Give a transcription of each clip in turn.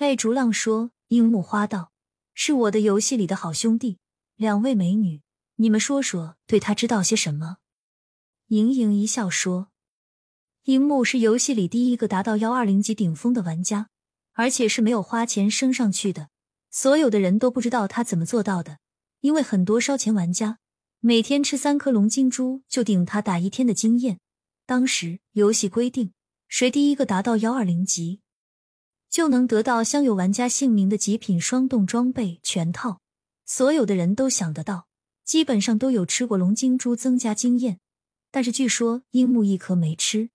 赖竹浪说：“樱木花道是我的游戏里的好兄弟，两位美女，你们说说，对他知道些什么？”盈盈一笑说：“樱木是游戏里第一个达到幺二零级顶峰的玩家，而且是没有花钱升上去的。所有的人都不知道他怎么做到的，因为很多烧钱玩家每天吃三颗龙金珠就顶他打一天的经验。当时游戏规定，谁第一个达到幺二零级。”就能得到镶有玩家姓名的极品双动装备全套。所有的人都想得到，基本上都有吃过龙金珠增加经验。但是据说樱木一颗没吃，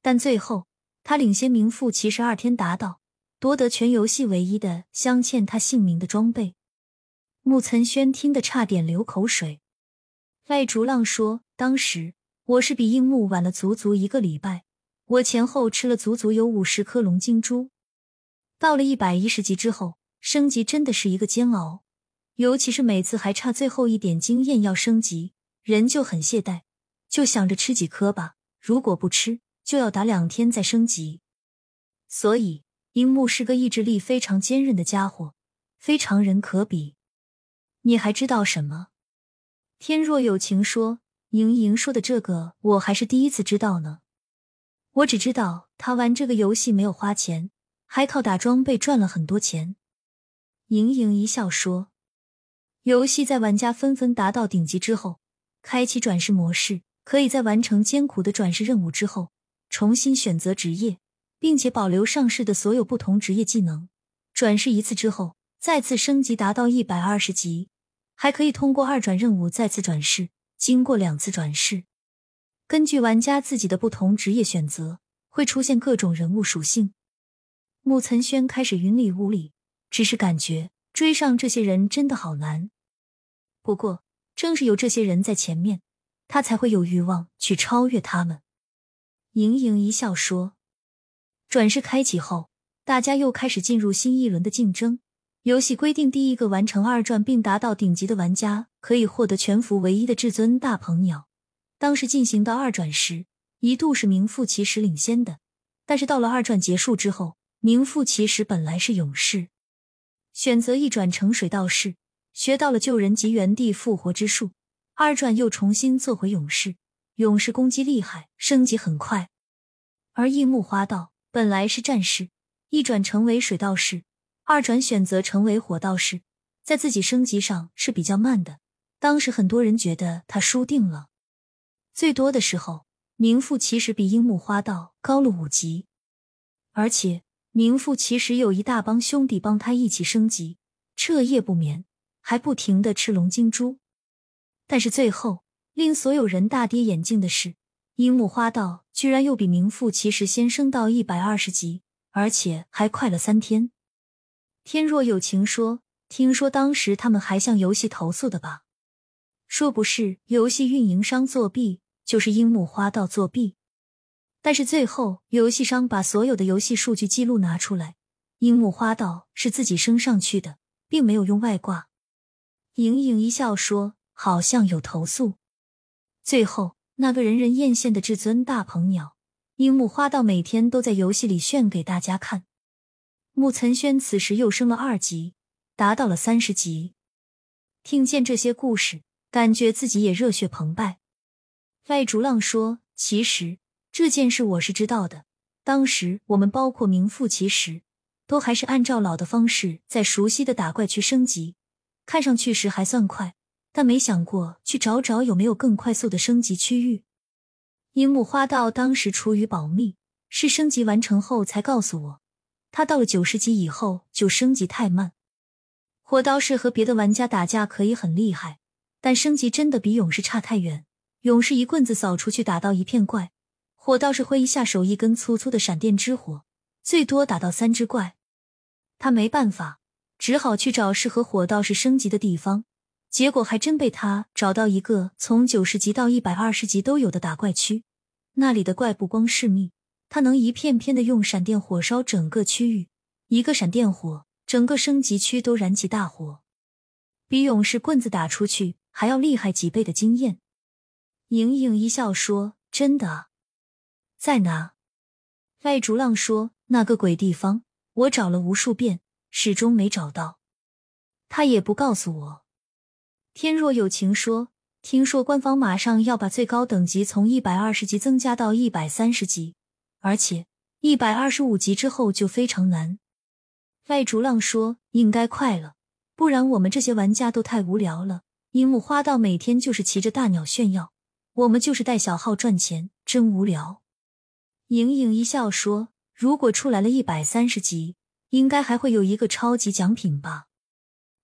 但最后他领先名副其实二天达到，夺得全游戏唯一的镶嵌他姓名的装备。木岑轩听得差点流口水。赖竹浪说：“当时我是比樱木晚了足足一个礼拜，我前后吃了足足有五十颗龙金珠。”到了一百一十级之后，升级真的是一个煎熬，尤其是每次还差最后一点经验要升级，人就很懈怠，就想着吃几颗吧。如果不吃，就要打两天再升级。所以，樱木是个意志力非常坚韧的家伙，非常人可比。你还知道什么？天若有情说，莹莹说的这个，我还是第一次知道呢。我只知道他玩这个游戏没有花钱。还靠打装备赚了很多钱。盈盈一笑说：“游戏在玩家纷纷达到顶级之后，开启转世模式，可以在完成艰苦的转世任务之后，重新选择职业，并且保留上市的所有不同职业技能。转世一次之后，再次升级达到一百二十级，还可以通过二转任务再次转世。经过两次转世，根据玩家自己的不同职业选择，会出现各种人物属性。”穆岑轩开始云里雾里，只是感觉追上这些人真的好难。不过，正是有这些人在前面，他才会有欲望去超越他们。盈盈一笑说：“转世开启后，大家又开始进入新一轮的竞争。游戏规定，第一个完成二转并达到顶级的玩家，可以获得全服唯一的至尊大鹏鸟。当时进行到二转时，一度是名副其实领先的。但是到了二转结束之后，名副其实，本来是勇士，选择一转成水道士，学到了救人及原地复活之术。二转又重新做回勇士，勇士攻击厉害，升级很快。而樱木花道本来是战士，一转成为水道士，二转选择成为火道士，在自己升级上是比较慢的。当时很多人觉得他输定了，最多的时候，名副其实比樱木花道高了五级，而且。名副其实有一大帮兄弟帮他一起升级，彻夜不眠，还不停的吃龙金珠。但是最后令所有人大跌眼镜的是，樱木花道居然又比名副其实先升到一百二十级，而且还快了三天。天若有情说：“听说当时他们还向游戏投诉的吧？说不是游戏运营商作弊，就是樱木花道作弊。”但是最后，游戏商把所有的游戏数据记录拿出来，樱木花道是自己升上去的，并没有用外挂。盈盈一笑说：“好像有投诉。”最后，那个人人艳羡的至尊大鹏鸟，樱木花道每天都在游戏里炫给大家看。木岑轩此时又升了二级，达到了三十级。听见这些故事，感觉自己也热血澎湃。赖竹浪说：“其实。”这件事我是知道的，当时我们包括名副其实，都还是按照老的方式在熟悉的打怪区升级，看上去时还算快，但没想过去找找有没有更快速的升级区域。樱木花道当时出于保密，是升级完成后才告诉我，他到了九十级以后就升级太慢。火刀士和别的玩家打架可以很厉害，但升级真的比勇士差太远。勇士一棍子扫出去，打到一片怪。火道士挥一下手，一根粗粗的闪电之火，最多打到三只怪。他没办法，只好去找适合火道士升级的地方。结果还真被他找到一个从九十级到一百二十级都有的打怪区。那里的怪不光是密，他能一片片的用闪电火烧整个区域，一个闪电火，整个升级区都燃起大火，比勇士棍子打出去还要厉害几倍的经验。盈盈一笑说：“真的。”在哪？赖竹浪说：“那个鬼地方，我找了无数遍，始终没找到。他也不告诉我。天若有情说，听说官方马上要把最高等级从一百二十级增加到一百三十级，而且一百二十五级之后就非常难。赖竹浪说：“应该快了，不然我们这些玩家都太无聊了。樱木花道每天就是骑着大鸟炫耀，我们就是带小号赚钱，真无聊。”盈盈一笑说：“如果出来了一百三十级，应该还会有一个超级奖品吧？”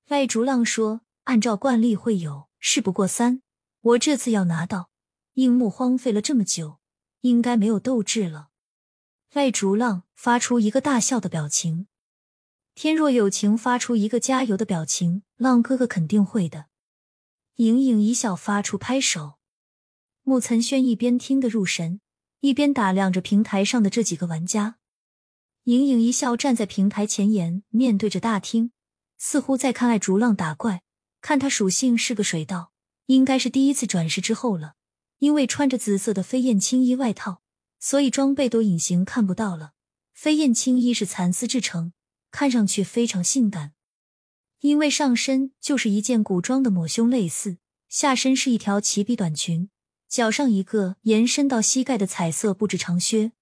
赖竹浪说：“按照惯例会有，事不过三。我这次要拿到樱木，荒废了这么久，应该没有斗志了。”赖竹浪发出一个大笑的表情。天若有情发出一个加油的表情，浪哥哥肯定会的。盈盈一笑，发出拍手。木岑轩一边听得入神，一边打量着平台上的这几个玩家。盈盈一笑，站在平台前沿，面对着大厅，似乎在看爱逐浪打怪。看他属性是个水稻，应该是第一次转世之后了。因为穿着紫色的飞燕青衣外套，所以装备都隐形看不到了。飞燕青衣是蚕丝制成。看上去非常性感，因为上身就是一件古装的抹胸类似，下身是一条齐臂短裙，脚上一个延伸到膝盖的彩色布置长靴，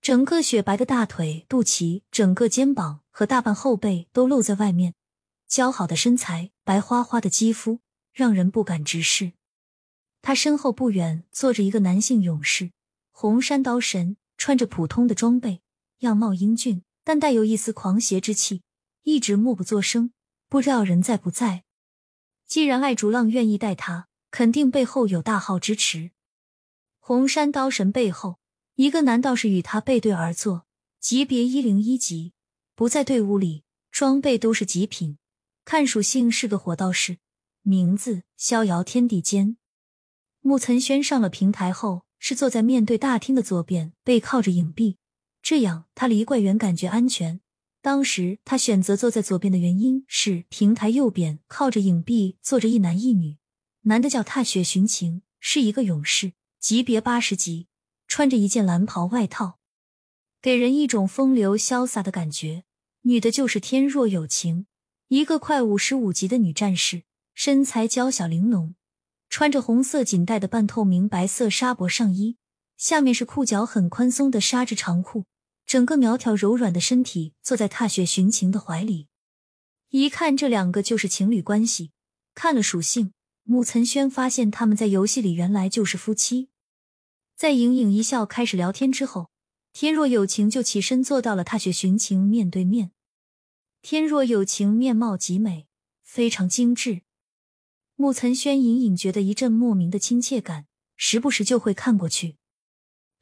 整个雪白的大腿、肚脐、整个肩膀和大半后背都露在外面，姣好的身材、白花花的肌肤让人不敢直视。他身后不远坐着一个男性勇士，红山刀神，穿着普通的装备，样貌英俊。但带有一丝狂邪之气，一直默不作声，不知道人在不在。既然爱竹浪愿意带他，肯定背后有大号支持。红山刀神背后，一个男道士与他背对而坐，级别一零一级，不在队伍里，装备都是极品。看属性是个火道士，名字逍遥天地间。木岑轩上了平台后，是坐在面对大厅的左边，背靠着影壁。这样，他离怪园感觉安全。当时他选择坐在左边的原因是，平台右边靠着影壁坐着一男一女，男的叫踏雪寻情，是一个勇士，级别八十级，穿着一件蓝袍外套，给人一种风流潇洒的感觉。女的就是天若有情，一个快五十五级的女战士，身材娇小玲珑，穿着红色锦带的半透明白色纱薄上衣，下面是裤脚很宽松的纱质长裤。整个苗条柔软的身体坐在踏雪寻情的怀里，一看这两个就是情侣关系。看了属性，木岑轩发现他们在游戏里原来就是夫妻。在盈盈一笑开始聊天之后，天若有情就起身坐到了踏雪寻情面对面。天若有情面貌极美，非常精致。木岑轩隐隐觉得一阵莫名的亲切感，时不时就会看过去。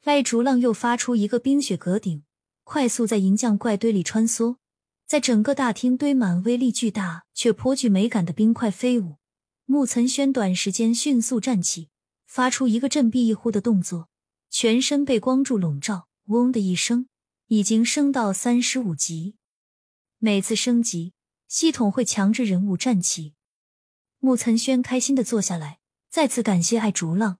赖竹浪又发出一个冰雪阁顶。快速在银匠怪堆里穿梭，在整个大厅堆满威力巨大却颇具美感的冰块飞舞。木岑轩短时间迅速站起，发出一个振臂一呼的动作，全身被光柱笼罩。嗡的一声，已经升到三十五级。每次升级，系统会强制人物站起。木岑轩开心的坐下来，再次感谢爱竹浪，